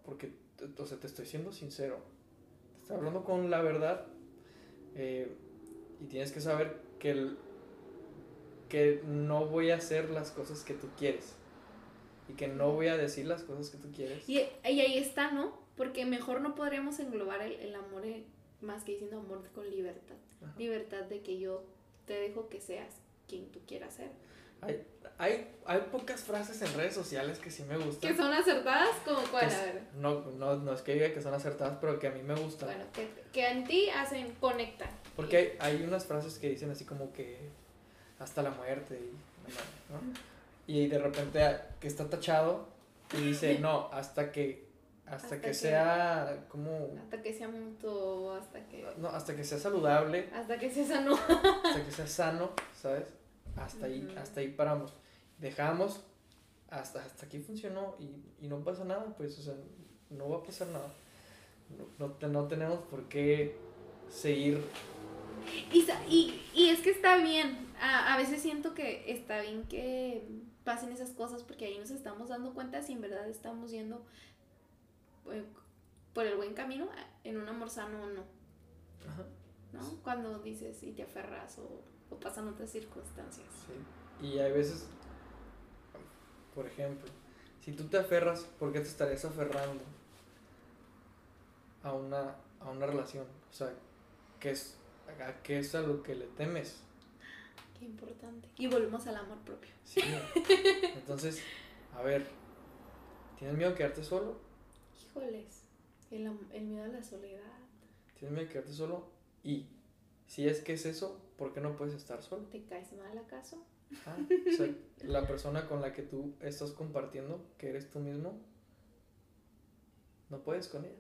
C: porque, o sea, te estoy siendo sincero. Te estoy hablando con la verdad. eh, Y tienes que saber que, el- que no voy a hacer las cosas que tú quieres. Y que no voy a decir las cosas que tú quieres.
B: Y, y ahí está, ¿no? Porque mejor no podríamos englobar el, el amor eh, más que diciendo amor con libertad.
C: Ajá.
B: Libertad de que yo te dejo que seas quien tú quieras ser.
C: Hay, hay, hay pocas frases en redes sociales que sí me gustan.
B: Que son acertadas como cuál, a ver.
C: no, no, no es que diga que son acertadas, pero que a mí me gustan.
B: Bueno, que, que en ti hacen conectar.
C: Porque hay, hay unas frases que dicen así como que hasta la muerte y, ¿no? y de repente que está tachado y dice no, hasta que hasta,
B: Hasta
C: que,
B: que-
C: sea como
B: Hasta que sea mutuo, hasta que...
C: no, hasta que sea saludable,
B: Hasta que sea sano.
C: hasta que sea sano, ¿sabes? Hasta ahí, hasta ahí paramos. Dejamos hasta, hasta aquí funcionó y, y no pasa nada, pues, o sea, no va a pasar nada. No, no, no tenemos por qué seguir
B: Y, y, y es que está bien. A, a veces siento que está bien que pasen esas cosas porque ahí nos estamos dando cuenta si en verdad estamos yendo eh, por el buen camino en un amor sano o no.
C: Ajá.
B: ¿no? Cuando dices y te aferras o, o pasan otras circunstancias.
C: Sí. Y hay veces, por ejemplo, si tú te aferras, ¿por qué te estarías aferrando a una, a una relación? O sea, ¿qué es, ¿a qué es a lo que le temes?
B: Qué importante. Y volvemos al amor propio.
C: Sí. Entonces, a ver, ¿tienes miedo a quedarte solo?
B: Híjoles, el, el miedo a la soledad.
C: ¿Tienes miedo a quedarte solo? Y si es que es eso, ¿por qué no puedes estar solo?
B: ¿Te caes mal acaso?
C: Ah, o sea, la persona con la que tú estás compartiendo, que eres tú mismo, no puedes con ella.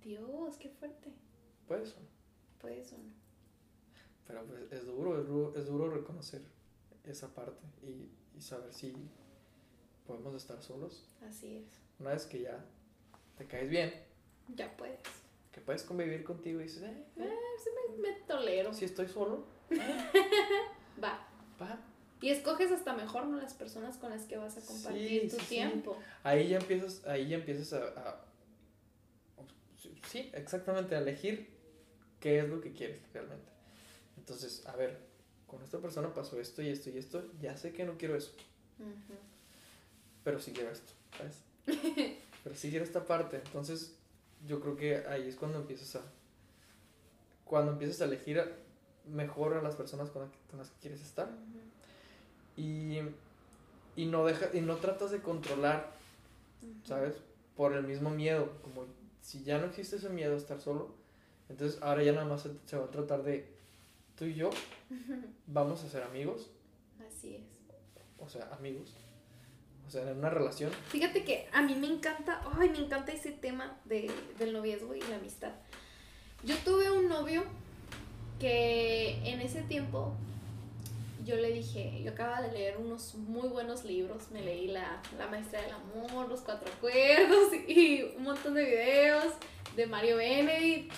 B: Dios, qué fuerte.
C: Puedes o no.
B: Puedes o no.
C: Pero pues, es duro, es duro, es duro reconocer esa parte y, y saber si podemos estar solos.
B: Así es.
C: Una vez que ya te caes bien,
B: Ya puedes.
C: Que puedes convivir contigo y dices, eh, eh,
B: Me, me tolero.
C: si estoy solo,
B: Va.
C: va.
B: Y escoges hasta mejor, ¿no? Las personas con las que vas a compartir
C: Sí,
B: tu
C: sí, sí.
B: tiempo.
C: Ahí ya empiezas, ahí ya empiezas a, a- sí, exactamente, a elegir qué es lo que quieres realmente. Entonces, a ver, con esta persona pasó esto y esto y esto, ya sé que no quiero eso, pero sí quiero esto, ¿sabes? pero sí quiero esta parte, entonces yo creo que ahí es cuando empiezas a, cuando empiezas a elegir mejor a las personas con, las que- con las que quieres estar y, y no deja, y no tratas de controlar. ¿sabes? Por el mismo miedo, como si ya no existe ese miedo a estar solo, entonces ahora ya nada más se, se va a tratar de tú y yo vamos a ser amigos,
B: Así es.
C: o sea, amigos, sea, en una relación,
B: Fíjate que a mí me encanta, ay, me encanta ese tema de, del noviazgo y la amistad. Yo tuve un novio que en ese tiempo yo le dije, yo acababa de leer unos muy buenos libros, me leí la, la Maestra del Amor, Los Cuatro Acuerdos y un montón de videos de Mario Benedict.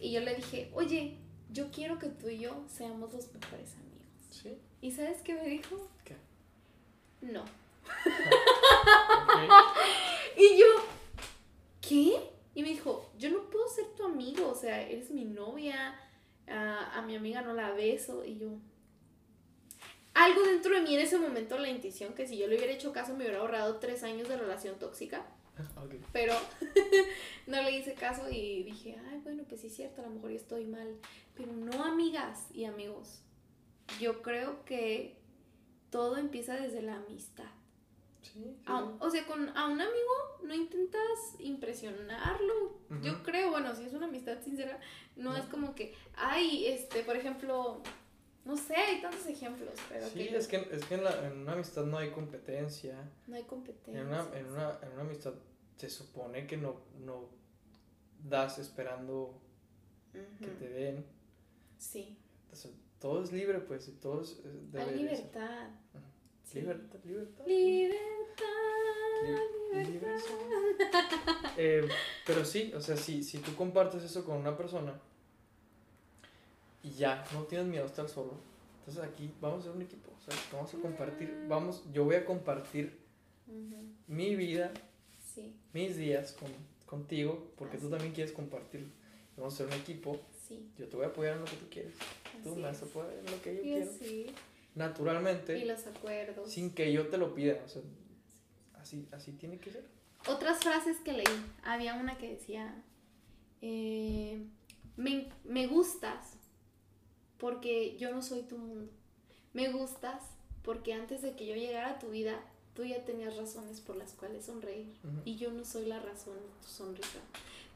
B: Y yo le dije, oye, yo quiero que tú y yo seamos los mejores amigos.
C: ¿sí?
B: ¿Y sabes qué me dijo?
C: ¿Qué?
B: No. Y yo, ¿qué? Y me dijo, yo no puedo ser tu amigo, o sea, eres mi novia, a, a mi amiga no la beso. Y yo, algo dentro de mí en ese momento, la intuición, que si yo le hubiera hecho caso me hubiera ahorrado tres años de relación tóxica, pero no le hice caso y dije, ay, bueno, pues sí es cierto, a lo mejor yo estoy mal. Pero no, amigas y amigos, yo creo que todo empieza desde la amistad.
C: Sí, sí,
B: A-
C: sí.
B: o sea, con a un amigo no intentas impresionarlo. Yo creo, bueno, si es una amistad sincera, no es como que, ay, este, por ejemplo, no sé, hay tantos ejemplos, pero
C: Sí,
B: que
C: es que, es que en, la- en una amistad no hay competencia,
B: no hay competencia.
C: en una, en, una, en una amistad se supone que no, no das esperando que te den,
B: Sí,
C: sea, todo es libre pues, y todo es, eh,
B: hay
C: ser.
B: Libertad. Sí.
C: Libertad, libertad.
B: Libertad.
C: Eh, pero sí, o sea, si, si tú compartes eso con una persona y ya no tienes miedo a estar solo, entonces aquí vamos a ser un equipo, o sea, vamos a compartir, vamos, yo voy a compartir mi vida,
B: Sí,
C: mis días con, contigo, porque tú también quieres compartir. Vamos a ser un equipo,
B: sí,
C: yo te voy a apoyar en lo que tú quieres tú me vas a
B: es.
C: poder lo que yo
B: Y
C: quiero.
B: así,
C: Naturalmente,
B: y los acuerdos.
C: sin que yo te lo pida. O sea, así, así tiene que ser.
B: Otras frases que leí. Había una que decía, eh, me, me gustas porque yo no soy tu mundo. Me gustas porque antes de que yo llegara a tu vida, tú ya tenías razones por las cuales sonreír. Y yo no soy la razón de tu sonrisa.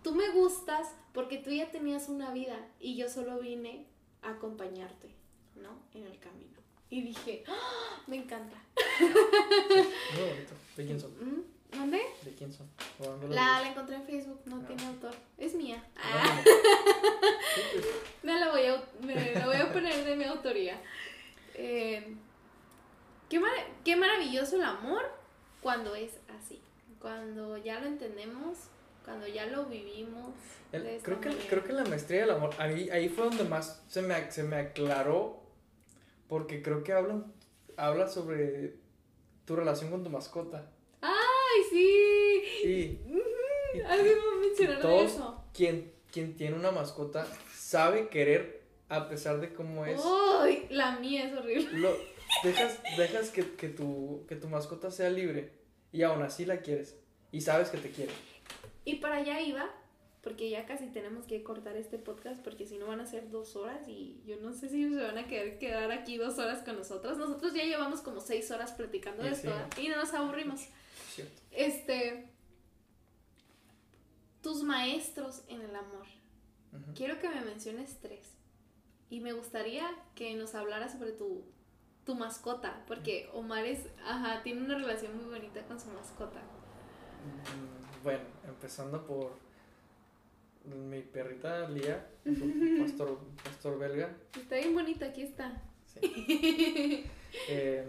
B: Tú me gustas porque tú ya tenías una vida y yo solo vine a acompañarte, ¿no? En el camino. Y dije, ¡Ah! me encanta.
C: Muy bonito. ¿De quién son?
B: ¿Mm? ¿Dónde?
C: ¿De quién son? ¿O dónde lo
B: La, la encontré en Facebook, no
C: Ah.
B: tiene autor. Es mía.
C: Ah, pues,
B: me la voy a, me la voy a poner de mi autoría. Eh, qué, mar- qué maravilloso el amor cuando es así. Cuando ya lo entendemos, cuando ya lo vivimos.
C: el- creo, que, creo que la maestría del amor, ahí, ahí fue donde más se me, se me aclaró, porque creo que hablan, habla sobre tu relación con tu mascota.
B: ¡Ay, sí!
C: Y, y-
B: Algo iba a mencionar de
C: todos
B: eso.
C: quien, quien tiene una mascota sabe querer a pesar de cómo es.
B: ¡Ay! La mía es horrible.
C: Lo, dejas dejas que, que, tu, que tu mascota sea libre y aún así la quieres y sabes que te quiere.
B: Y para allá iba, porque ya casi tenemos que cortar este podcast, porque si no van a ser dos horas y yo no sé si se van a querer quedar aquí dos horas con nosotros. Nosotros ya llevamos como seis horas platicando de
C: Sí,
B: esto
C: sí.
B: ¿eh? y no nos aburrimos.
C: Cierto.
B: Este, tus maestros en el amor. Quiero que me menciones tres. Y me gustaría que nos hablara sobre tu, tu mascota, porque Omar es, ajá, tiene una relación muy bonita con su mascota.
C: Mm, Bueno, empezando por mi perrita Lía, pastor, pastor belga.
B: Está bien bonito, aquí está.
C: sí. Eh,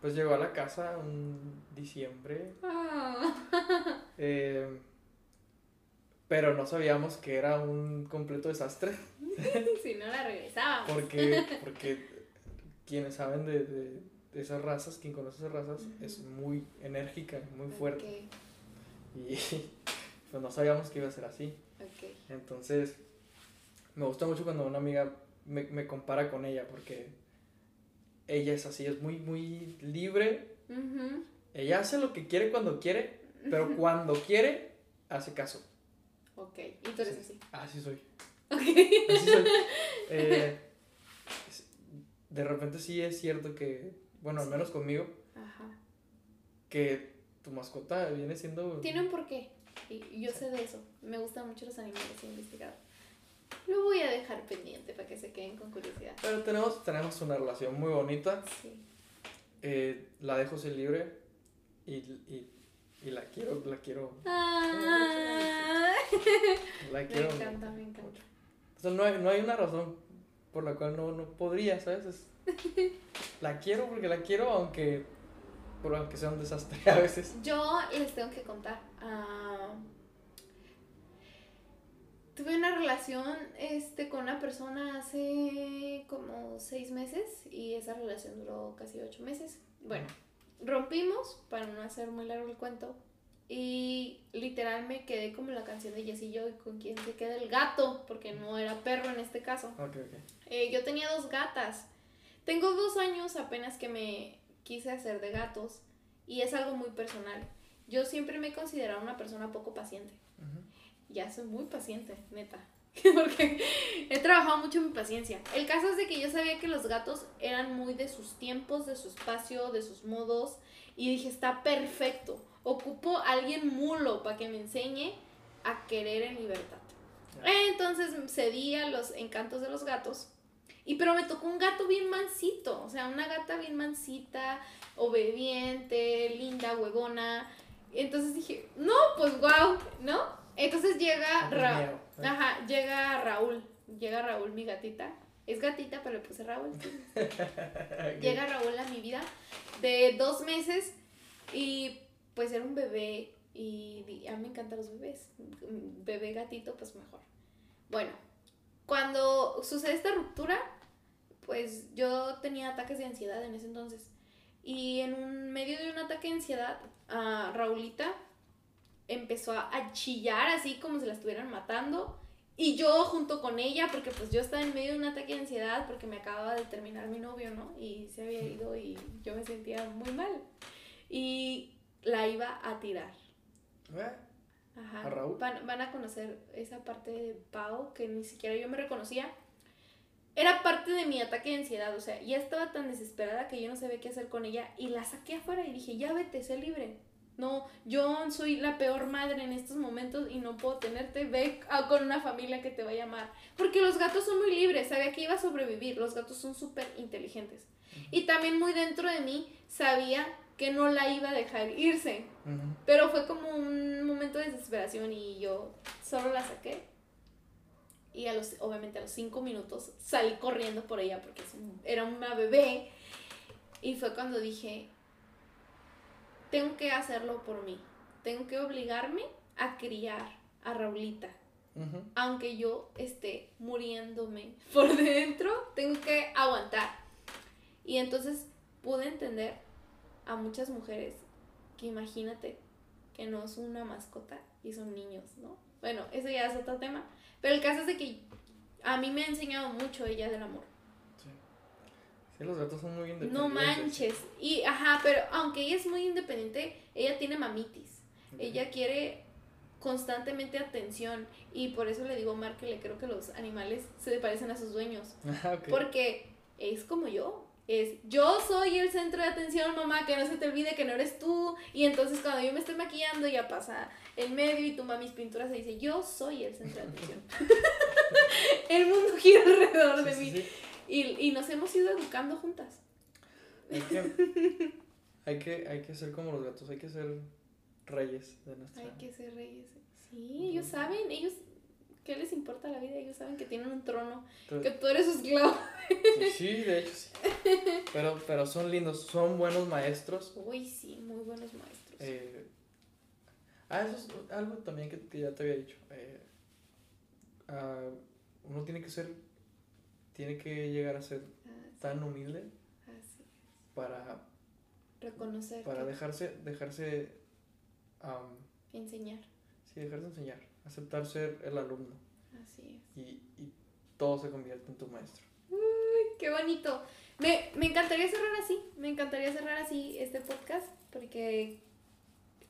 C: pues llegó a la casa un diciembre,
B: Ah.
C: eh, pero no sabíamos que era un completo desastre.
B: si no la regresábamos.
C: Porque, porque quienes saben de, de- de esas razas, quien conoce esas razas, es muy enérgica, muy fuerte. Y pues no sabíamos que iba a ser así. Entonces, me gusta mucho cuando una amiga me, me compara con ella, porque ella es así, es muy, muy libre. Ella hace lo que quiere cuando quiere, pero cuando quiere, hace caso.
B: Ok, y tú eres así.
C: Así soy.
B: Ok.
C: Así soy. Eh, de repente sí es cierto que, bueno, al menos conmigo,
B: Ajá.
C: que tu mascota viene siendo...
B: Tiene un porqué. Y yo sé de eso. Me gustan mucho los animales he investigado. Lo voy a dejar pendiente para que se queden con curiosidad.
C: Pero tenemos, tenemos una relación muy bonita.
B: Sí.
C: eh, la dejo ser libre y, y, y la quiero, la quiero,
B: Ah.
C: la
B: Me
C: quiero.
B: encanta, me encanta.
C: mucho. O sea, no hay, no hay una razón por la cual no, no podría, ¿sabes? Es- la quiero porque la quiero, aunque, por aunque sea un desastre a veces.
B: Yo les tengo que contar. ah, tuve una relación este, con una persona hace como seis meses y esa relación duró casi ocho meses. Bueno, rompimos, para no hacer muy largo el cuento, y literal me quedé como la canción de Jess y yo y con quien se queda el gato, porque no era perro en este caso.
C: Ok, ok.
B: Eh, yo tenía dos gatas. Tengo dos años apenas que me quise hacer de gatos y es algo muy personal. Yo siempre me he considerado una persona poco paciente. Ya soy muy paciente, neta. Porque he trabajado mucho en mi paciencia. El caso es de que yo sabía que los gatos eran muy de sus tiempos, de su espacio, de sus modos. Y dije, está perfecto. Ocupo a alguien mulo para que me enseñe a querer en libertad. Entonces cedí a los encantos de los gatos. Y pero me tocó un gato bien mansito. O sea, una gata bien mansita, obediente, linda, huevona. Entonces dije, no, pues wow, ¿no? Entonces llega
C: Pues
B: Ra-
C: miau, ¿eh?
B: Ajá, llega Raúl. Llega Raúl, mi gatita. Es gatita, pero le puse Raúl. Llega Raúl a mi vida de dos meses y pues era un bebé y a mí me encantan los bebés. Bebé gatito, pues mejor. Bueno, cuando sucede esta ruptura, pues yo tenía ataques de ansiedad en ese entonces. Y en un medio de un ataque de ansiedad, a Raulita empezó a, chillar así como si la estuvieran matando Y yo junto con ella, porque pues yo estaba en medio de un ataque de ansiedad porque me acababa de terminar mi novio, ¿no? Y se había ido y yo me sentía muy mal. Y la iba a tirar.
C: Eh,
B: Ajá.
C: ¿A Raúl?
B: Van, van a conocer esa parte de Pau que ni siquiera yo me reconocía. Era parte de mi ataque de ansiedad, o sea, ya estaba tan desesperada que yo no sabía qué hacer con ella y la saqué afuera y dije, ya vete, sé libre. No, yo soy la peor madre en estos momentos y no puedo tenerte, ve con una familia que te va a llamar. Porque los gatos son muy libres, sabía que iba a sobrevivir, los gatos son súper inteligentes. Y también muy dentro de mí sabía que no la iba a dejar irse. Pero fue como un momento de desesperación y yo solo la saqué. Y a los, obviamente a los cinco minutos salí corriendo por ella porque era una bebé. Y fue cuando dije, tengo que hacerlo por mí. Tengo que obligarme a criar a Raulita. Aunque yo esté muriéndome por dentro, tengo que aguantar. Y entonces pude entender a muchas mujeres que imagínate que no es una mascota y son niños, ¿no? Bueno, eso ya es otro tema. Pero el caso es de que a mí me ha enseñado mucho ella del amor.
C: Sí. Los gatos son muy independientes.
B: No manches. Y, ajá, pero aunque ella es muy independiente, ella tiene mamitis. Ella quiere constantemente atención. Y por eso le digo a Omar que le creo que los animales se parecen a sus dueños.
C: Ah, ok.
B: Porque es como yo. Es yo soy el centro de atención, mamá, que no se te olvide que no eres tú. Y entonces cuando yo me estoy maquillando ya pasa el medio y toma mis pinturas y dice, yo soy el centro de atención. el mundo gira alrededor
C: Sí,
B: de
C: sí,
B: mí.
C: sí.
B: Y, y nos hemos ido educando juntas.
C: Hay que, hay, que, hay que ser como los gatos, hay que ser reyes de nuestra...
B: Hay que ser reyes. Sí, ellos saben, ellos, ¿qué les importa la vida? Ellos saben que tienen un trono, que
C: Entonces,
B: tú eres su esclavo.
C: sí, de hecho sí. Pero, pero son lindos, son buenos maestros.
B: Uy, sí, muy buenos maestros.
C: Eh, ah, eso es algo también que, que ya te había dicho. Eh, ah, uno tiene que ser, tiene que llegar a ser
B: Así,
C: tan humilde
B: así.
C: para,
B: Reconocer,
C: para dejarse, dejarse, am,
B: enseñar.
C: sí, dejarse enseñar, aceptar ser el alumno
B: Así es.
C: y, y todo se convierte en tu maestro.
B: Qué bonito. Me, me encantaría cerrar así. Me encantaría cerrar así este podcast porque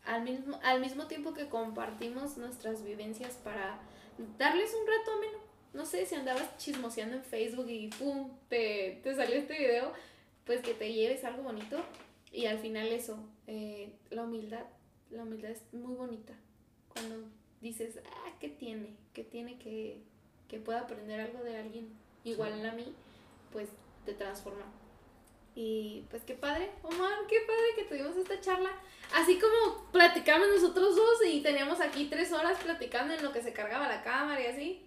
B: al mismo, al mismo tiempo que compartimos nuestras vivencias para darles un rato ameno. No sé si andabas chismoseando en Facebook y pum, te, te salió este video, pues que te lleves algo bonito. Y al final eso, eh, la humildad. La humildad es muy bonita. Cuando dices, ah, ¿qué tiene? ¿Qué tiene que, que pueda aprender algo de alguien igual a mí? Pues te transforma. Y pues qué padre, Omar, qué padre que tuvimos esta charla. Así como platicamos nosotros dos y teníamos aquí tres horas platicando en lo que se cargaba la cámara y así.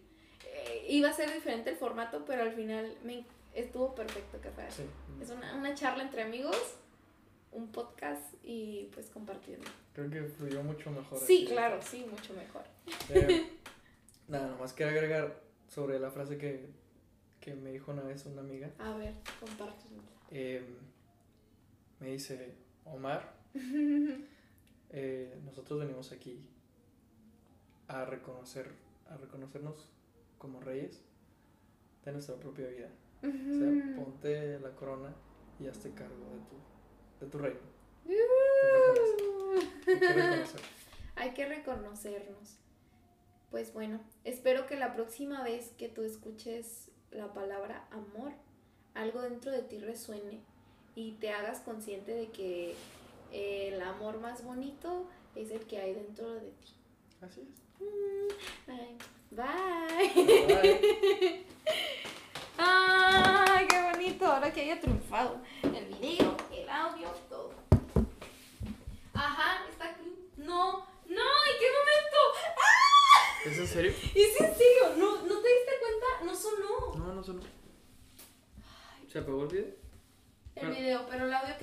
B: Iba a ser diferente el formato, pero al final me, estuvo perfecto que fuera.
C: Sí,
B: Es una, una charla entre amigos, un podcast y pues compartiendo.
C: creo que fluyó mucho mejor.
B: Sí,
C: así.
B: claro, sí, mucho mejor.
C: Eh, nada, nomás quiero agregar sobre la frase que, que me dijo una vez una amiga.
B: A ver, compártelo.
C: Eh, me dice, Omar, eh, nosotros venimos aquí a reconocer, a reconocernos como reyes de nuestra propia vida. O sea, ponte la corona y hazte cargo de tu, de tu reino. Pertenece. Hay que reconocer.
B: Hay que reconocernos. Pues bueno, espero que la próxima vez que tú escuches la palabra amor, algo dentro de ti resuene y te hagas consciente de que el amor más bonito es el que hay dentro de ti.
C: Así es.
B: Ay, Bye.
C: Bye.
B: Ay, qué bonito. Ahora que haya triunfado el video, el audio, todo. Ajá, está aquí. No, no, ¿en qué momento? ¡Ah!
C: ¿Es en serio?
B: ¿Es en serio? ¿No, ¿No te diste cuenta? No sonó
C: No, no sonó. ¿Se apagó el video?
B: el video, pero el audio